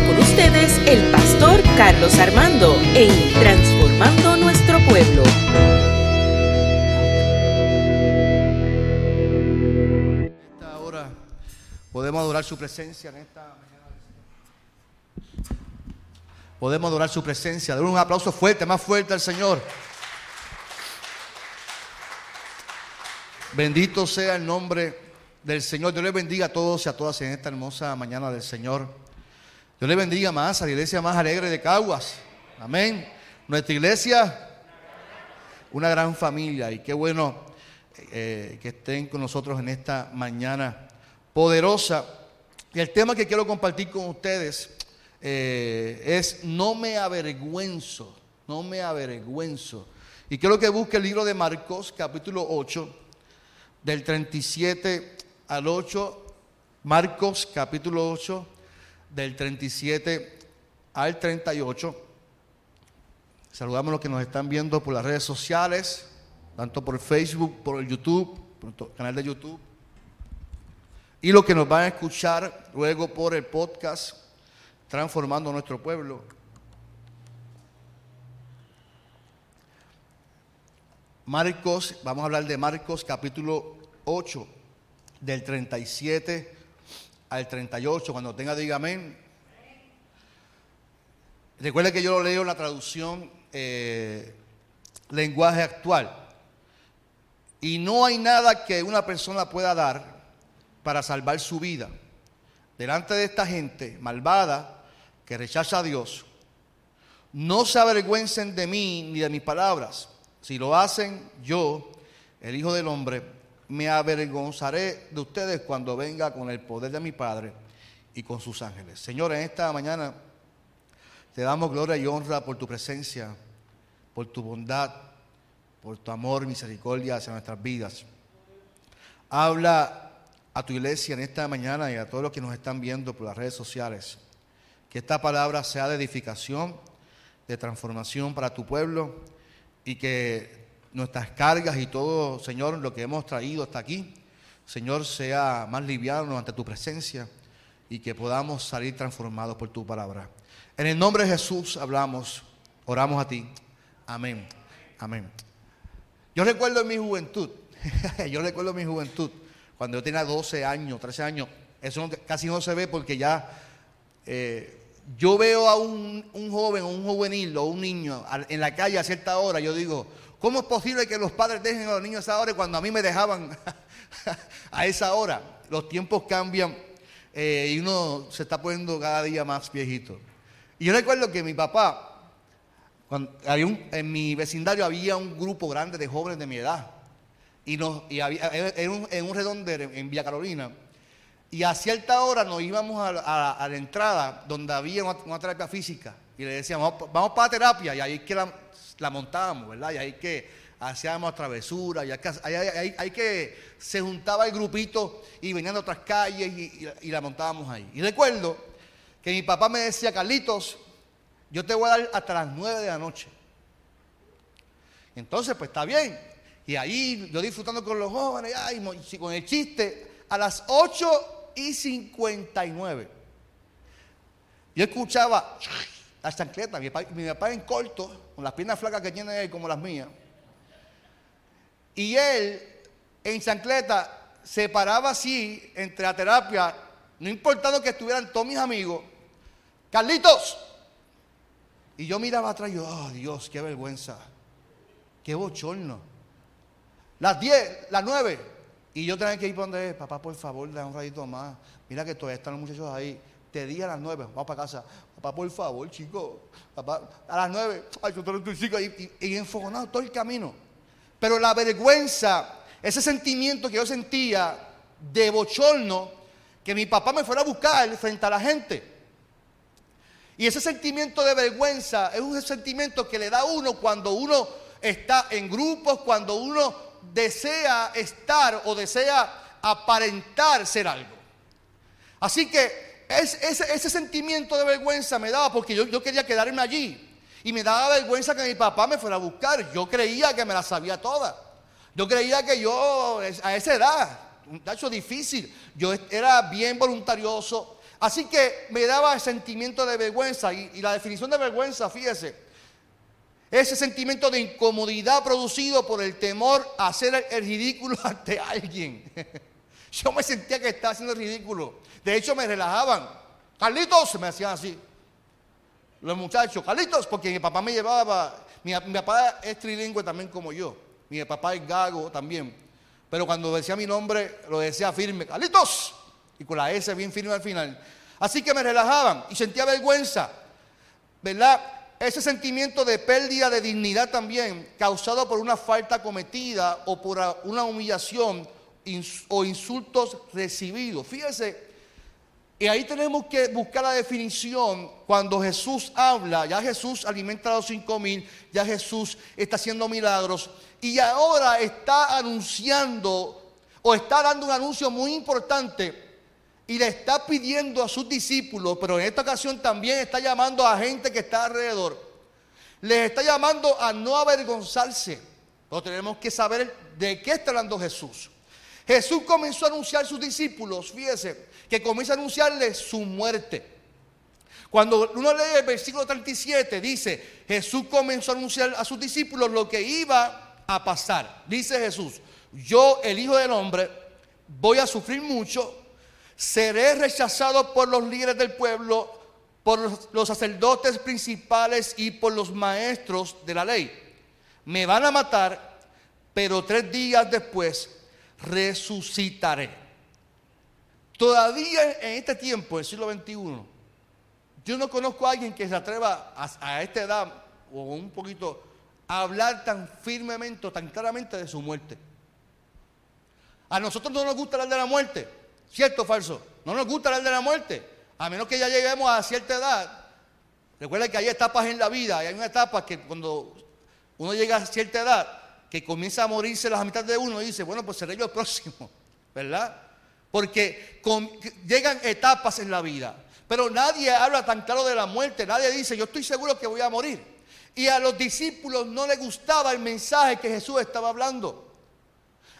Con ustedes el pastor Carlos Armando en Transformando Nuestro Pueblo. Esta hora podemos adorar su presencia en esta. Podemos adorar su presencia. Dar un aplauso fuerte, más fuerte al Señor. Bendito sea el nombre del Señor. Dios les bendiga a todos y a todas en esta hermosa mañana del Señor. Dios les bendiga más a la iglesia más alegre de Caguas. Amén. Nuestra iglesia, una gran familia y qué bueno eh, que estén con nosotros en esta mañana poderosa. Y el tema que quiero compartir con ustedes eh, es no me avergüenzo, no me avergüenzo. Y quiero que busque el libro de Marcos, capítulo 8, del 37 al 8. Marcos, capítulo 8, del 37 al 38. Saludamos a los que nos están viendo por las redes sociales, tanto por Facebook, por el YouTube, por el canal de YouTube. Y los que nos van a escuchar luego por el podcast Transformando Nuestro Pueblo. Marcos, vamos a hablar de Marcos capítulo 8, del 37 al 38. Cuando tenga, diga amén. Recuerde que yo lo leo en la traducción eh, lenguaje actual. Y no hay nada que una persona pueda dar para salvar su vida. Delante de esta gente malvada que rechaza a Dios, no se avergüencen de mí ni de mis palabras. Si lo hacen, yo, el Hijo del Hombre, me avergonzaré de ustedes cuando venga con el poder de mi Padre y con sus ángeles. Señor, en esta mañana te damos gloria y honra por tu presencia, por tu bondad, por tu amor misericordia hacia nuestras vidas. Habla a tu iglesia en esta mañana y a todos los que nos están viendo por las redes sociales. Que esta palabra sea de edificación, de transformación para tu pueblo y que nuestras cargas y todo, Señor, lo que hemos traído hasta aquí, Señor, sea más liviano ante tu presencia y que podamos salir transformados por tu palabra. En el nombre de Jesús hablamos, oramos a ti. Amén. Amén. Yo recuerdo mi juventud, yo recuerdo mi juventud, cuando yo tenía 12 años, 13 años, eso casi no se ve porque ya eh, yo veo a un, un, joven, un juvenil o un niño en la calle a cierta hora, yo digo, ¿cómo es posible que los padres dejen a los niños a esa hora cuando a mí me dejaban a esa hora? Los tiempos cambian eh, y uno se está poniendo cada día más viejito. Y yo recuerdo que mi papá, en mi vecindario había un grupo grande de jóvenes de mi edad. Y, nos, y había, en, un, en un redondero en Villa Carolina. Y a cierta hora nos íbamos a, la entrada donde había una, terapia física. Y le decíamos, vamos, para la terapia. Y ahí que la, montábamos, ¿verdad? Y ahí que hacíamos travesuras. Y hay, que se juntaba el grupito y venían de otras calles y la montábamos ahí. Y recuerdo que mi papá me decía, Carlitos, yo te voy a dar hasta las 9 de la noche. Entonces, pues está bien. Y ahí yo disfrutando con los jóvenes, ay, con el chiste, a las 8 y 59. Yo escuchaba la chancleta, mi papá, mi papá en corto, con las piernas flacas que tiene él como las mías. Y él, en chancleta, se paraba así entre la terapia, no importando que estuvieran todos mis amigos, Carlitos. Y yo miraba atrás y yo, oh Dios, qué vergüenza, qué bochorno. Las 10, las 9. Y yo tenía que ir donde es, papá, por favor, da un ratito más. Mira que todavía están los muchachos ahí. Te di a las 9, vamos para casa. Papá, por favor, chico. Papá, a las 9, ay, yo tengo tu chico. Y, y, y enfogonado todo el camino. Pero la vergüenza, ese sentimiento que yo sentía de bochorno, que mi papá me fuera a buscar frente a la gente. Y ese sentimiento de vergüenza es un sentimiento que le da a uno cuando uno está en grupos, cuando uno desea estar o desea aparentar ser algo. Así que es, ese, sentimiento de vergüenza me daba porque yo, quería quedarme allí. Y me daba vergüenza que mi papá me fuera a buscar. Yo creía que me la sabía toda. Yo creía que yo, a esa edad, un tacho difícil, yo era bien voluntarioso, Así que me daba el sentimiento de vergüenza y la definición de vergüenza, fíjese, ese sentimiento de incomodidad producido por el temor a hacer el ridículo ante alguien. Yo me sentía que estaba haciendo el ridículo. De hecho, me relajaban. Carlitos, me hacían así. Los muchachos, Carlitos, porque mi papá me llevaba. Mi, papá es trilingüe también como yo. Mi papá es gago también. Pero cuando decía mi nombre, lo decía firme, Carlitos. Y con la S bien firme al final. Así que me relajaban y sentía vergüenza. ¿Verdad? Ese sentimiento de pérdida de dignidad también, causado por una falta cometida o por una humillación o insultos recibidos. Fíjese, y ahí tenemos que buscar la definición cuando Jesús habla, ya Jesús alimenta a los cinco mil, ya Jesús está haciendo milagros y ahora está anunciando o está dando un anuncio muy importante y le está pidiendo a sus discípulos, pero en esta ocasión también está llamando a gente que está alrededor. Les está llamando a no avergonzarse. Pero tenemos que saber de qué está hablando Jesús. Jesús comenzó a anunciar a sus discípulos, fíjese, que comienza a anunciarles su muerte. Cuando uno lee el versículo 37, dice, Jesús comenzó a anunciar a sus discípulos lo que iba a pasar. Dice Jesús, yo, el Hijo del Hombre, voy a sufrir mucho seré rechazado por los líderes del pueblo, por los sacerdotes principales y por los maestros de la ley. Me van a matar, pero tres días después resucitaré. Todavía en este tiempo, el siglo XXI, yo no conozco a alguien que se atreva a, esta edad o un poquito a hablar tan firmemente, tan claramente de su muerte. A nosotros no nos gusta hablar de la muerte. ¿Cierto o falso? No nos gusta hablar de la muerte. A menos que ya lleguemos a cierta edad. Recuerda que hay etapas en la vida. Y hay una etapa que cuando uno llega a cierta edad, que comienza a morirse las mitad de uno, y dice, bueno, pues seré yo el próximo. ¿Verdad? Porque llegan etapas en la vida. Pero nadie habla tan claro de la muerte. Nadie dice, yo estoy seguro que voy a morir. Y a los discípulos no les gustaba el mensaje que Jesús estaba hablando.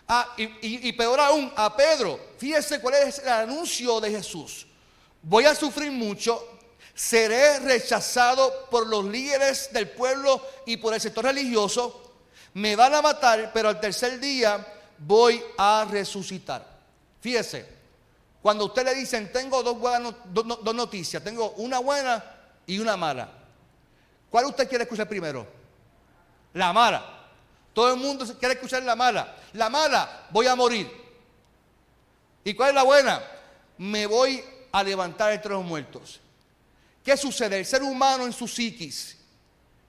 Ah, y, peor aún, a Pedro. Fíjese cuál es el anuncio de Jesús. Voy a sufrir mucho, seré rechazado por los líderes del pueblo y por el sector religioso. Me van a matar, pero al tercer día voy a resucitar. Fíjese, cuando usted le dicen, tengo dos, buenas, dos noticias, tengo una buena y una mala. ¿Cuál usted quiere escuchar primero? La mala. Todo el mundo quiere escuchar la mala. La mala, voy a morir. ¿Y cuál es la buena? Me voy a levantar entre los muertos. ¿Qué sucede? El ser humano en su psiquis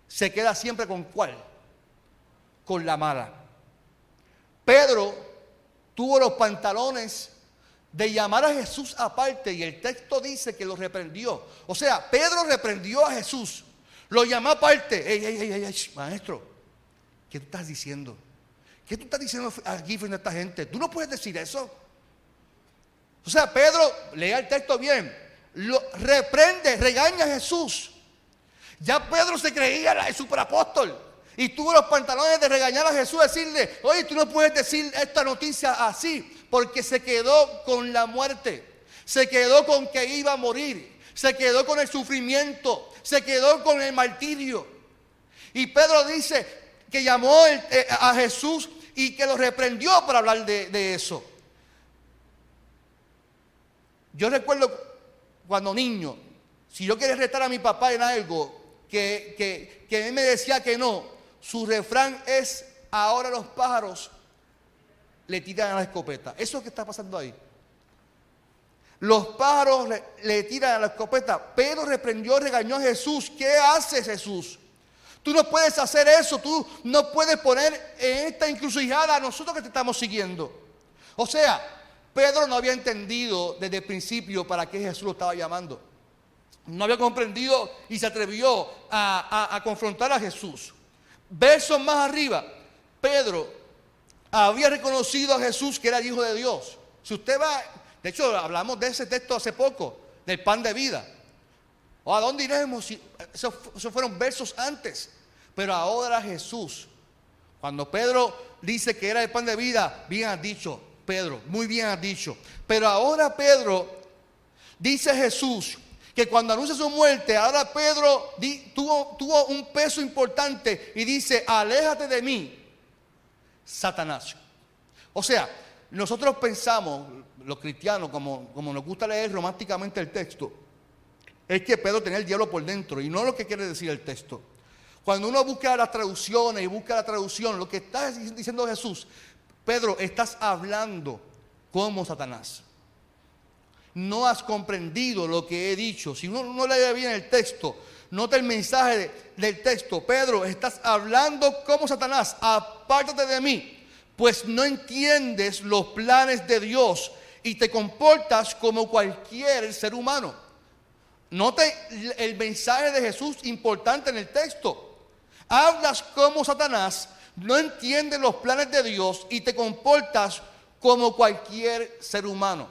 se queda siempre con cuál? Con la mala. Pedro tuvo los pantalones de llamar a Jesús aparte y el texto dice que lo reprendió. O sea, Pedro reprendió a Jesús, lo llamó aparte. Ey, ey, ey, ey, maestro, ¿Qué tú estás diciendo? ¿Qué tú estás diciendo aquí frente a esta gente? Tú no puedes decir eso. O sea, Pedro, lea el texto bien, lo reprende, regaña a Jesús. Ya Pedro se creía el superapóstol y tuvo los pantalones de regañar a Jesús, decirle, oye, tú no puedes decir esta noticia así, porque se quedó con la muerte, se quedó con que iba a morir, se quedó con el sufrimiento, se quedó con el martirio. Y Pedro dice, que llamó eh, a Jesús y que lo reprendió para hablar de, eso. Yo recuerdo cuando niño, si yo quería retar a mi papá en algo que, que, que él me decía que no, su refrán es, ahora los pájaros le tiran a la escopeta. Eso es lo que está pasando ahí. Los pájaros le, le tiran a la escopeta. Pedro reprendió, regañó a Jesús. ¿Qué hace Jesús? Tú no puedes hacer eso, tú no puedes poner en esta encrucijada a nosotros que te estamos siguiendo. O sea, Pedro no había entendido desde el principio para qué Jesús lo estaba llamando. No había comprendido y se atrevió a, confrontar a Jesús. Versos más arriba, Pedro había reconocido a Jesús que era el Hijo de Dios. Si usted va, de hecho hablamos de ese texto hace poco, del pan de vida. ¿O a dónde iremos? Esos, fueron versos antes. Pero ahora Jesús, cuando Pedro dice que era el pan de vida, bien has dicho, Pedro, muy bien has dicho. Pero ahora Pedro dice Jesús que cuando anuncia su muerte, ahora Pedro tuvo, tuvo un peso importante y dice, aléjate de mí, Satanás. O sea, nosotros pensamos, los cristianos, como, como nos gusta leer románticamente el texto, es que Pedro tenía el diablo por dentro y no lo que quiere decir el texto. Cuando uno busca las traducciones y busca la traducción, lo que está diciendo Jesús, Pedro, estás hablando como Satanás. No has comprendido lo que he dicho. Si uno no lee bien el texto, nota el mensaje del texto. Pedro, estás hablando como Satanás. Apártate de mí, pues no entiendes los planes de Dios y te comportas como cualquier ser humano. Note el mensaje de Jesús importante en el texto. Hablas como Satanás, no entiendes los planes de Dios y te comportas como cualquier ser humano.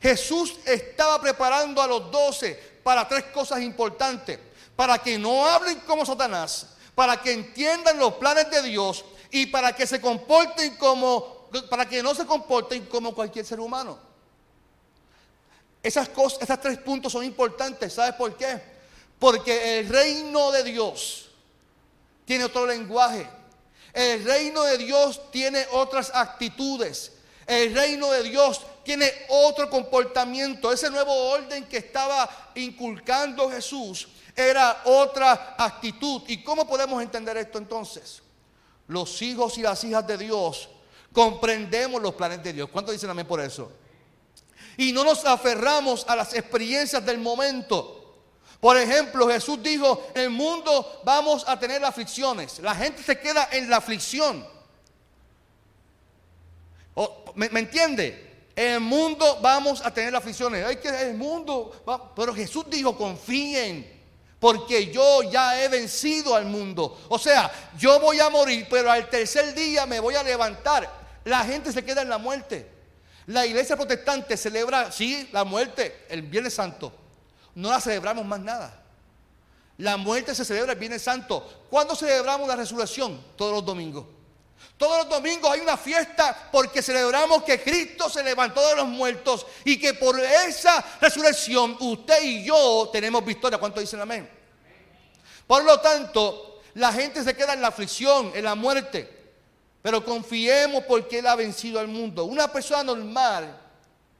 Jesús estaba preparando a los doce para tres cosas importantes. Para que no hablen como Satanás, para que entiendan los planes de Dios y para que se comporten como, para que no se comporten como cualquier ser humano. Esas cosas, tres puntos son importantes. ¿Sabes por qué? Porque el reino de Dios tiene otro lenguaje. El reino de Dios tiene otras actitudes. El reino de Dios tiene otro comportamiento. Ese nuevo orden que estaba inculcando Jesús era otra actitud. ¿Y cómo podemos entender esto entonces? Los hijos y las hijas de Dios comprendemos los planes de Dios. ¿Cuánto dicen amén por eso? Y no nos aferramos a las experiencias del momento. Por ejemplo, Jesús dijo, en el mundo vamos a tener aflicciones. La gente se queda en la aflicción. ¿Me, entiende? En el mundo vamos a tener aflicciones. Hay que el mundo, pero Jesús dijo, confíen, porque yo ya he vencido al mundo. O sea, yo voy a morir, pero al tercer día me voy a levantar. La gente se queda en la muerte. La iglesia protestante celebra, sí, la muerte el Viernes Santo. No la celebramos más nada. La muerte se celebra el Viernes Santo. ¿Cuándo celebramos la resurrección? Todos los domingos. Todos los domingos hay una fiesta porque celebramos que Cristo se levantó de los muertos y que por esa resurrección usted y yo tenemos victoria. ¿Cuánto dicen amén? Por lo tanto, la gente se queda en la aflicción, en la muerte. Pero confiemos porque Él ha vencido al mundo. Una persona normal,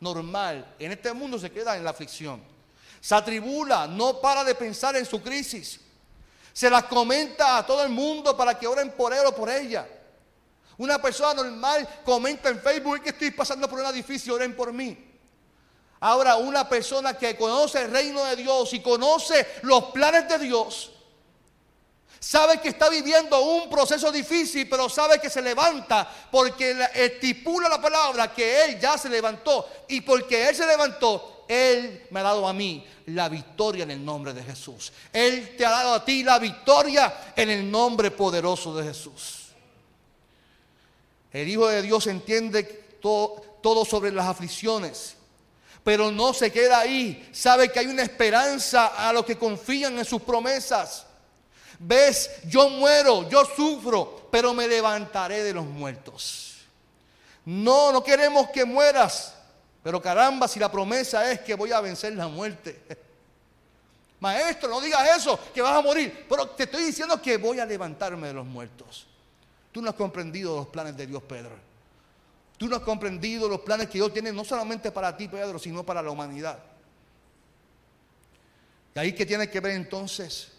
normal, en este mundo se queda en la aflicción. Se atribula, no para de pensar en su crisis. Se las comenta a todo el mundo para que oren por él o por ella. Una persona normal comenta en Facebook que estoy pasando por una difícil, oren por mí. Ahora, una persona que conoce el reino de Dios y conoce los planes de Dios, Sabe que está viviendo un proceso difícil, pero sabe que se levanta porque estipula la palabra que Él ya se levantó. Y porque Él se levantó, Él me ha dado a mí la victoria en el nombre de Jesús. Él te ha dado a ti la victoria en el nombre poderoso de Jesús. El Hijo de Dios entiende todo, todo sobre las aflicciones pero no se queda ahí. Sabe que hay una esperanza a los que confían en sus promesas. Ves, yo muero, yo sufro, pero me levantaré de los muertos. No, no queremos que mueras, pero caramba, si la promesa es que voy a vencer la muerte. Maestro, no digas eso, que vas a morir, pero te estoy diciendo que voy a levantarme de los muertos. Tú no has comprendido los planes de Dios, Pedro. Tú no has comprendido los planes que Dios tiene no solamente para ti, Pedro, sino para la humanidad. Y ahí que tiene que ver entonces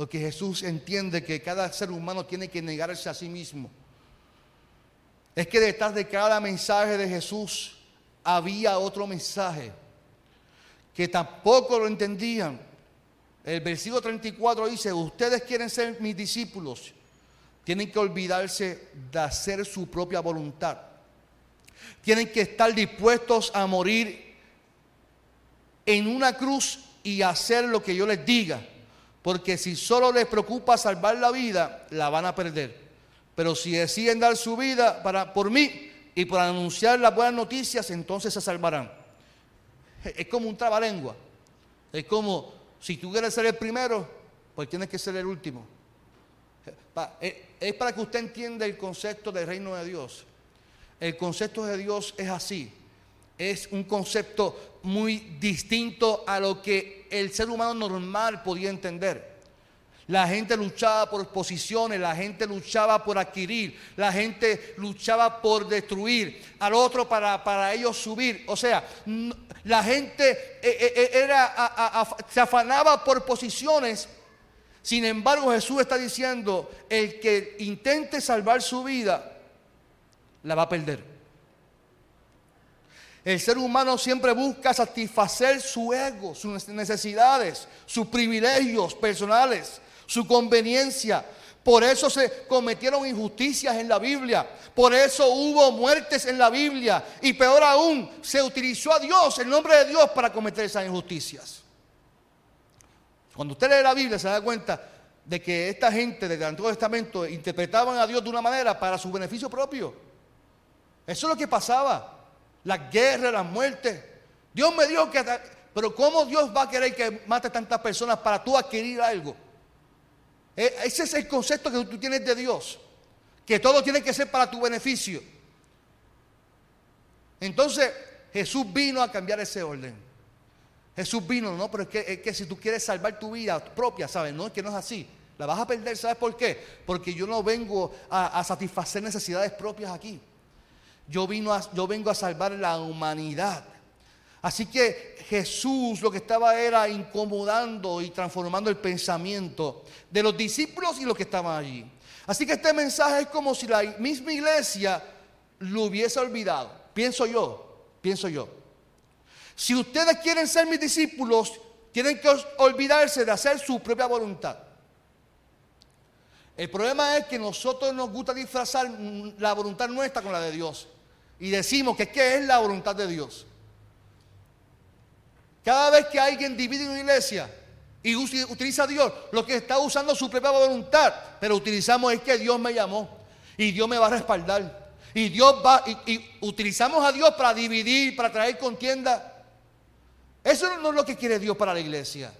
lo que Jesús entiende que cada ser humano tiene que negarse a sí mismo. Es que detrás de cada mensaje de Jesús había otro mensaje que tampoco lo entendían. El versículo 34 dice, ustedes quieren ser mis discípulos, tienen que olvidarse de hacer su propia voluntad. Tienen que estar dispuestos a morir en una cruz y hacer lo que yo les diga. Porque si solo les preocupa salvar la vida, la van a perder. Pero si deciden dar su vida para, por mí y por anunciar las buenas noticias, entonces se salvarán. Es como un trabalengua. Es como, si tú quieres ser el primero, pues tienes que ser el último. Es para que usted entienda el concepto del reino de Dios. El concepto de Dios es así. Es un concepto muy distinto a lo que el ser humano normal podía entender. La gente luchaba por posiciones, la gente luchaba por adquirir, la gente luchaba por destruir al otro para, para ellos subir. O sea, la gente eh, eh, eh, era, se afanaba por posiciones. Sin embargo, Jesús está diciendo, el que intente salvar su vida, la va a perder. El ser humano siempre busca satisfacer su ego, sus necesidades, sus privilegios personales su conveniencia. Por eso se cometieron injusticias en la Biblia. Por eso hubo muertes en la Biblia. Y peor aún, se utilizó a Dios, el nombre de Dios, para cometer esas injusticias. Cuando usted lee la Biblia se da cuenta de que esta gente del Antiguo Testamento interpretaban a Dios de una manera para su beneficio propio. Eso es lo que pasaba. Las guerras, las muertes. Dios me dijo que... Pero ¿cómo Dios va a querer que mate tantas personas para tú adquirir algo? E, ese es el concepto que tú tienes de Dios, que todo tiene que ser para tu beneficio. Entonces Jesús vino a cambiar ese orden. Jesús vino, no, pero es que, si tú quieres salvar tu vida propia, ¿sabes? No, es que no es así. La vas a perder, ¿sabes por qué? Porque yo no vengo a, satisfacer necesidades propias aquí. Yo, vengo a salvar la humanidad. Así que Jesús lo que estaba era incomodando y transformando el pensamiento de los discípulos y los que estaban allí. Así que este mensaje es como si la misma iglesia lo hubiese olvidado. Pienso yo, pienso yo. Si ustedes quieren ser mis discípulos, tienen que olvidarse de hacer su propia voluntad. El problema es que nosotros nos gusta disfrazar la voluntad nuestra con la de Dios. Y decimos que ¿qué es la voluntad de Dios? Cada vez que alguien divide una iglesia y utiliza a Dios, lo que está usando su propia voluntad, pero utilizamos es que Dios me llamó y Dios me va a respaldar. Y Dios va, y, utilizamos a Dios para dividir, para traer contienda. Eso no es lo que quiere Dios para la iglesia.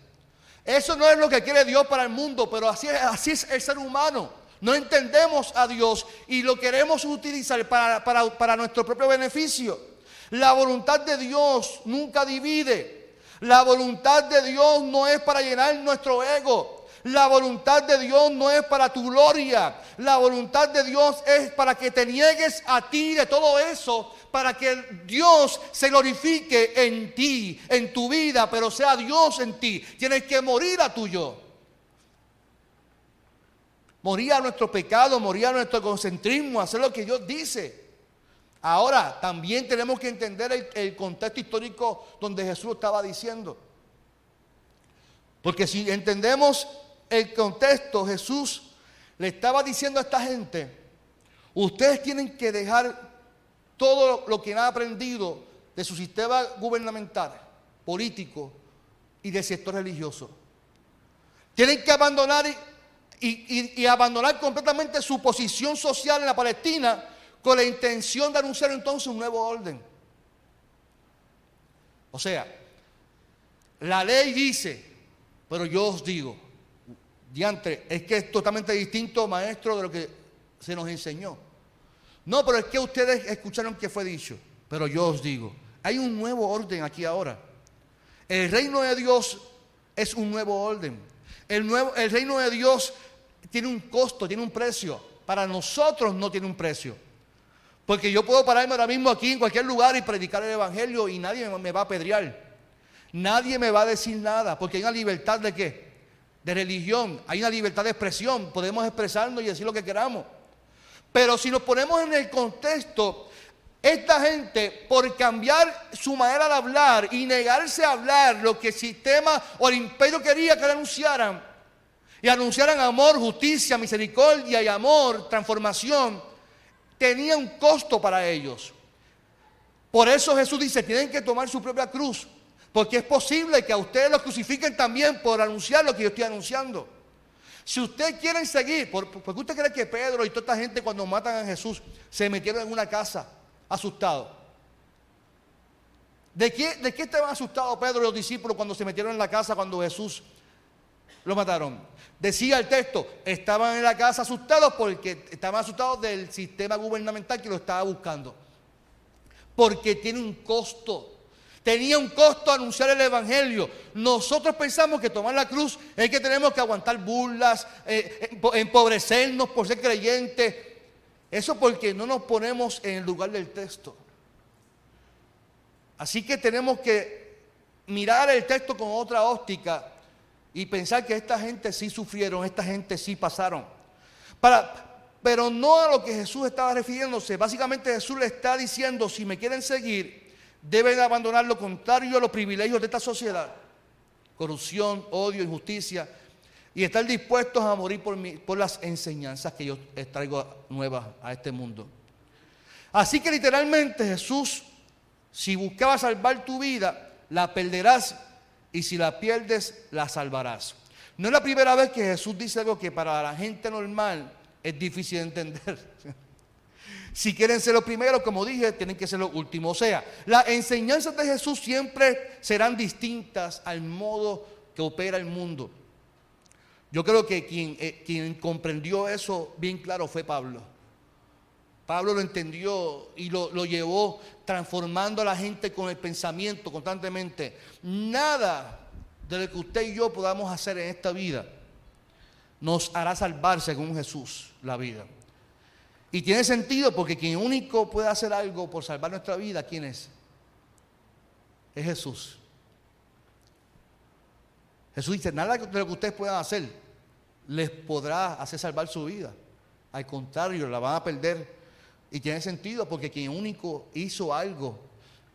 Eso no es lo que quiere Dios para el mundo, pero así es, así es el ser humano. No entendemos a Dios y lo queremos utilizar para, para nuestro propio beneficio. La voluntad de Dios nunca divide. La voluntad de Dios no es para llenar nuestro ego. La voluntad de Dios no es para tu gloria. La voluntad de Dios es para que te niegues a ti de todo eso, para que Dios se glorifique en ti, en tu vida, pero sea Dios en ti. Tienes que morir a tu yo. Morir a nuestro pecado, morir a nuestro concentrismo, hacer lo que Dios dice. Ahora, también tenemos que entender el, contexto histórico donde Jesús estaba diciendo. Porque si entendemos el contexto, Jesús le estaba diciendo a esta gente, ustedes tienen que dejar todo lo que han aprendido de su sistema gubernamental, político y del sector religioso. Tienen que abandonar y abandonar completamente su posición social en la Palestina con la intención de anunciar entonces un nuevo orden. O sea, la ley dice, pero yo os digo, diante, es que es totalmente distinto, maestro, de lo que se nos enseñó. No, pero es que ustedes escucharon que fue dicho, pero yo os digo, hay un nuevo orden aquí ahora. El reino de Dios es un nuevo orden. El, nuevo, el reino de Dios tiene un costo, tiene un precio. Para nosotros no tiene un precio. Porque yo puedo pararme ahora mismo aquí en cualquier lugar y predicar el Evangelio y nadie me va a apedrear. Nadie me va a decir nada, porque hay una libertad de qué? De religión, hay una libertad de expresión, podemos expresarnos y decir lo que queramos. Pero si nos ponemos en el contexto, esta gente, por cambiar su manera de hablar y negarse a hablar lo que el sistema o el imperio quería que le anunciaran, y anunciaran amor, justicia, misericordia y amor, transformación, tenía un costo para ellos. Por eso Jesús dice, tienen que tomar su propia cruz, porque es posible que a ustedes los crucifiquen también por anunciar lo que yo estoy anunciando. Si ustedes quieren seguir, ¿por, qué usted cree que Pedro y toda esta gente cuando matan a Jesús se metieron en una casa asustados? ¿De qué, ¿De qué estaban asustados Pedro y los discípulos cuando se metieron en la casa cuando Jesús lo mataron? Decía el texto, estaban en la casa asustados porque estaban asustados del sistema gubernamental que lo estaba buscando. Porque tiene un costo. Tenía un costo anunciar el Evangelio. Nosotros pensamos que tomar la cruz es que tenemos que aguantar burlas, eh, empobrecernos por ser creyentes. Eso porque no nos ponemos en el lugar del texto. Así que tenemos que mirar el texto con otra óptica y pensar que esta gente sí sufrieron, esta gente sí pasaron. Pero no a lo que Jesús estaba refiriéndose. Básicamente Jesús le está diciendo, si me quieren seguir, deben abandonar lo contrario a los privilegios de esta sociedad. Corrupción, odio, injusticia. Y estar dispuestos a morir por, por las enseñanzas que yo traigo nuevas a este mundo. Así que literalmente Jesús si buscabas salvar tu vida, la perderás y si la pierdes, la salvarás. No es la primera vez que Jesús dice algo que para la gente normal es difícil de entender. Si quieren ser los primeros, como dije, tienen que ser los últimos. O sea, las enseñanzas de Jesús siempre serán distintas al modo que opera el mundo. Yo creo que quien, eh, quien comprendió eso bien claro fue Pablo. Pablo lo entendió y lo, llevó transformando a la gente con el pensamiento constantemente. Nada de lo que usted y yo podamos hacer en esta vida nos hará salvar según Jesús la vida. Y tiene sentido porque quien único puede hacer algo por salvar nuestra vida, ¿quién es? Es Jesús. Jesús dice, nada de lo que ustedes puedan hacer les podrá hacer salvar su vida. Al contrario, la van a perder y tiene sentido porque quien único hizo algo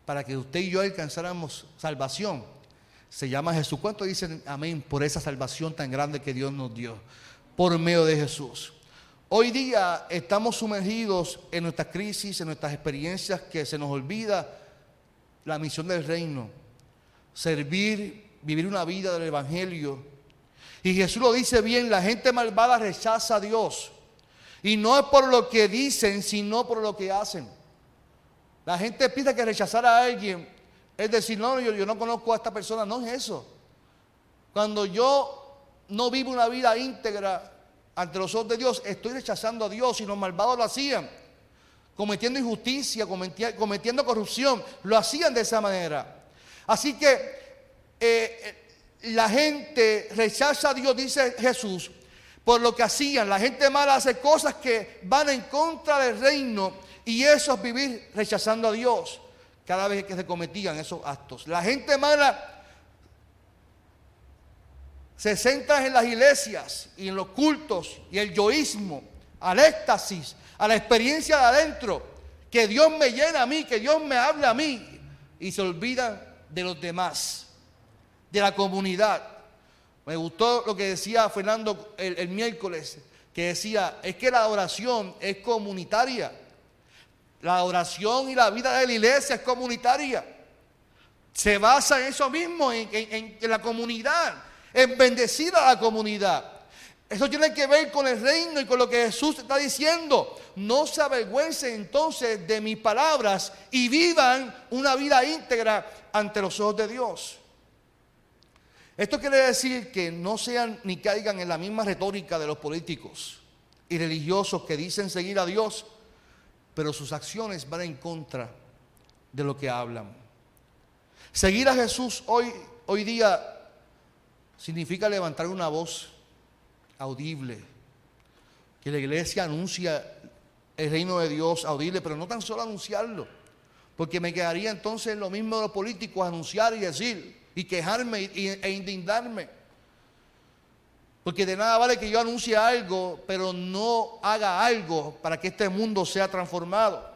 para que usted y yo alcanzáramos salvación se llama Jesús. ¿Cuánto dicen amén por esa salvación tan grande que Dios nos dio por medio de Jesús? Hoy día estamos sumergidos en nuestras crisis, en nuestras experiencias que se nos olvida la misión del reino, servir, vivir una vida del Evangelio. Y Jesús lo dice bien, la gente malvada rechaza a Dios. Y no es por lo que dicen, sino por lo que hacen. La gente piensa que rechazar a alguien es decir, no, yo, no conozco a esta persona. No es eso. Cuando yo no vivo una vida íntegra ante los ojos de Dios, estoy rechazando a Dios y los malvados lo hacían. Cometiendo injusticia, cometiendo corrupción. Lo hacían de esa manera. Así que eh, eh, la gente rechaza a Dios, dice Jesús, por lo que hacían. La gente mala hace cosas que van en contra del reino y eso es vivir rechazando a Dios cada vez que se cometían esos actos. La gente mala se centra en las iglesias y en los cultos y el yoísmo, al éxtasis, a la experiencia de adentro, que Dios me llena a mí, que Dios me habla a mí y se olvidan de los demás, de la comunidad. Me gustó lo que decía Fernando el, miércoles, que decía, es que la oración es comunitaria. La oración y la vida de la iglesia es comunitaria. Se basa en eso mismo, en, en, la comunidad, en bendecir a la comunidad. Eso tiene que ver con el reino y con lo que Jesús está diciendo. No se avergüencen entonces de mis palabras y vivan una vida íntegra ante los ojos de Dios. Esto quiere decir que no sean ni caigan en la misma retórica de los políticos y religiosos que dicen seguir a Dios, pero sus acciones van en contra de lo que hablan. Seguir a Jesús hoy, hoy día significa levantar una voz audible, que la iglesia anuncia el reino de Dios audible, pero no tan solo anunciarlo, porque me quedaría entonces lo mismo de los políticos anunciar y decir, y quejarme e indignarme. Porque de nada vale que yo anuncie algo, pero no haga algo para que este mundo sea transformado.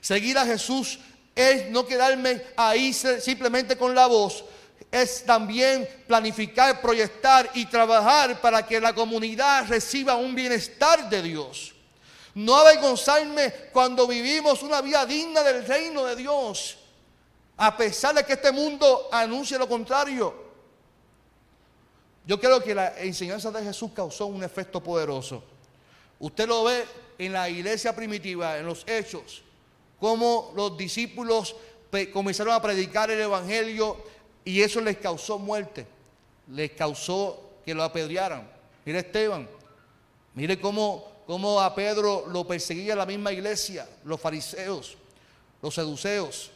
Seguir a Jesús es no quedarme ahí simplemente con la voz, es también planificar, proyectar y trabajar para que la comunidad reciba un bienestar de Dios. No avergonzarme cuando vivimos una vida digna del reino de Dios a pesar de que este mundo anuncie lo contrario. Yo creo que la enseñanza de Jesús causó un efecto poderoso. Usted lo ve en la iglesia primitiva, en los hechos, cómo los discípulos comenzaron a predicar el Evangelio y eso les causó muerte, les causó que lo apedrearan. Mire Esteban, mire cómo, cómo a Pedro lo perseguía la misma iglesia, los fariseos, los seduceos.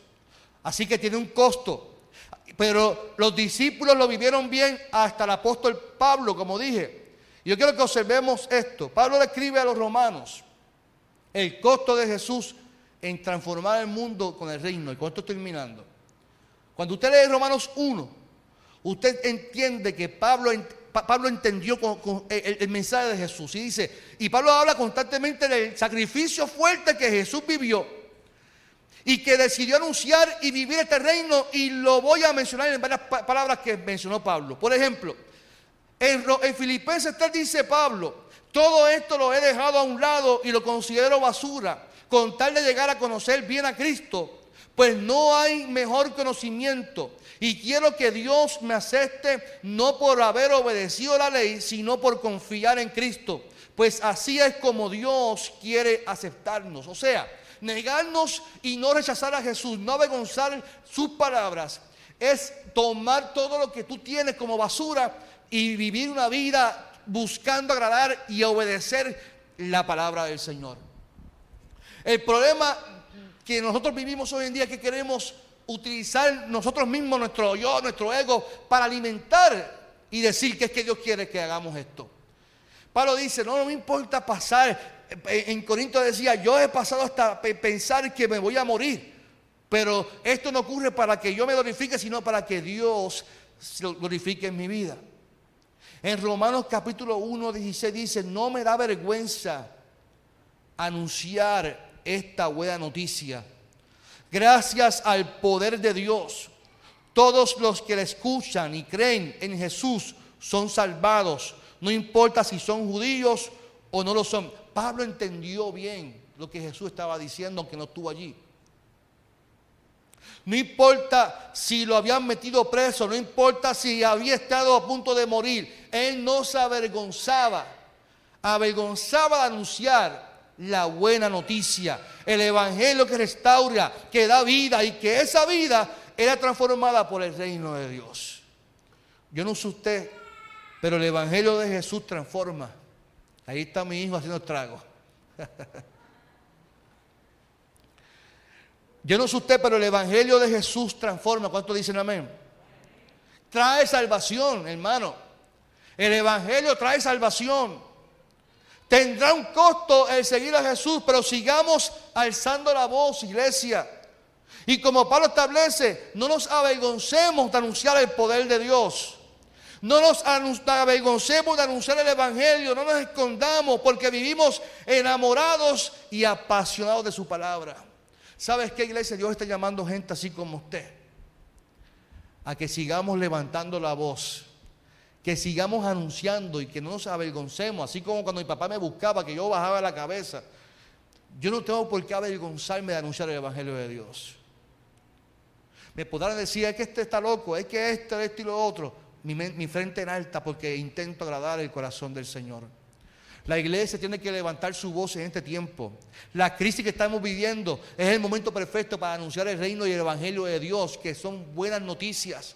Así que tiene un costo. Pero los discípulos lo vivieron bien hasta el apóstol Pablo, como dije. Yo quiero que observemos esto. Pablo le escribe a los romanos el costo de Jesús en transformar el mundo con el reino. Y con esto estoy terminando. Cuando usted lee Romanos 1, usted entiende que Pablo, Pablo entendió el, el, mensaje de Jesús. Y dice, y Pablo habla constantemente del sacrificio fuerte que Jesús vivió y que decidió anunciar y vivir este reino. Y lo voy a mencionar en varias palabras que mencionó Pablo. Por ejemplo, en, en Filipenses 3 dice Pablo, todo esto lo he dejado a un lado y lo considero basura, con tal de llegar a conocer bien a Cristo, pues no hay mejor conocimiento. Y quiero que Dios me acepte no por haber obedecido la ley, sino por confiar en Cristo. Pues así es como Dios quiere aceptarnos. O sea, negarnos y no rechazar a Jesús, no avergonzar sus palabras, es tomar todo lo que tú tienes como basura y vivir una vida buscando agradar y obedecer la palabra del Señor. El problema que nosotros vivimos hoy en día es que queremos utilizar nosotros mismos, nuestro yo, nuestro ego, para alimentar y decir que es que Dios quiere que hagamos esto. Pablo dice, no, no me importa pasar en Corinto decía, yo he pasado hasta pensar que me voy a morir, pero esto no ocurre para que yo me glorifique, sino para que Dios se glorifique en mi vida. En Romanos capítulo 1, 16 dice, no me da vergüenza anunciar esta buena noticia. Gracias al poder de Dios, todos los que le escuchan y creen en Jesús son salvados, no importa si son judíos o no lo son. Pablo entendió bien lo que Jesús estaba diciendo, aunque no estuvo allí. No importa si lo habían metido preso, no importa si había estado a punto de morir, él no se avergonzaba, avergonzaba de anunciar la buena noticia, el evangelio que restaura, que da vida y que esa vida era transformada por el reino de Dios. Yo no sé usted, pero el evangelio de Jesús transforma. Ahí está mi hijo haciendo trago. Yo no sé usted, pero el Evangelio de Jesús transforma. ¿Cuánto dicen amén? Trae salvación, hermano. El Evangelio trae salvación. Tendrá un costo el seguir a Jesús, pero sigamos alzando la voz, iglesia. Y como Pablo establece, no nos avergoncemos de anunciar el poder de Dios. No nos avergoncemos de anunciar el Evangelio, no nos escondamos porque vivimos enamorados y apasionados de su palabra. ¿Sabes qué iglesia? Dios está llamando gente así como usted. A que sigamos levantando la voz. Que sigamos anunciando y que no nos avergoncemos. Así como cuando mi papá me buscaba, que yo bajaba la cabeza. Yo no tengo por qué avergonzarme de anunciar el Evangelio de Dios. Me podrán decir, es que este está loco, es que este, esto y lo otro mi, frente en alta porque intento agradar el corazón del Señor. La iglesia tiene que levantar su voz en este tiempo. La crisis que estamos viviendo es el momento perfecto para anunciar el reino y el evangelio de Dios, que son buenas noticias.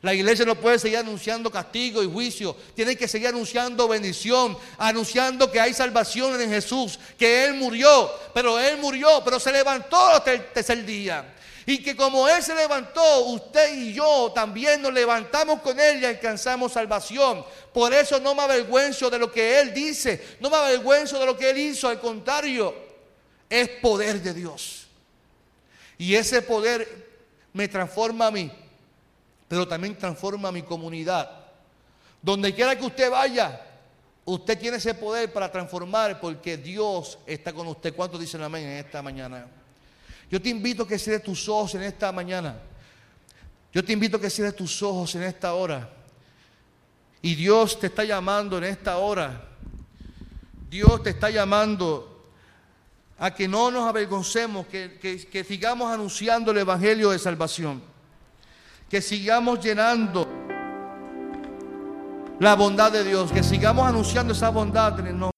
La iglesia no puede seguir anunciando castigo y juicio. Tiene que seguir anunciando bendición, anunciando que hay salvación en Jesús, que Él murió, pero Él murió, pero se levantó el tercer día. Y que como Él se levantó, usted y yo también nos levantamos con Él y alcanzamos salvación. Por eso no me avergüenzo de lo que Él dice, no me avergüenzo de lo que Él hizo, al contrario, es poder de Dios. Y ese poder me transforma a mí, pero también transforma a mi comunidad. Donde quiera que usted vaya, usted tiene ese poder para transformar porque Dios está con usted. ¿Cuántos dicen amén en esta mañana? Yo te invito a que cierres tus ojos en esta mañana. Yo te invito a que cierres tus ojos en esta hora. Y Dios te está llamando en esta hora. Dios te está llamando a que no nos avergoncemos, que, que sigamos anunciando el Evangelio de salvación. Que sigamos llenando la bondad de Dios, que sigamos anunciando esa bondad en el nombre.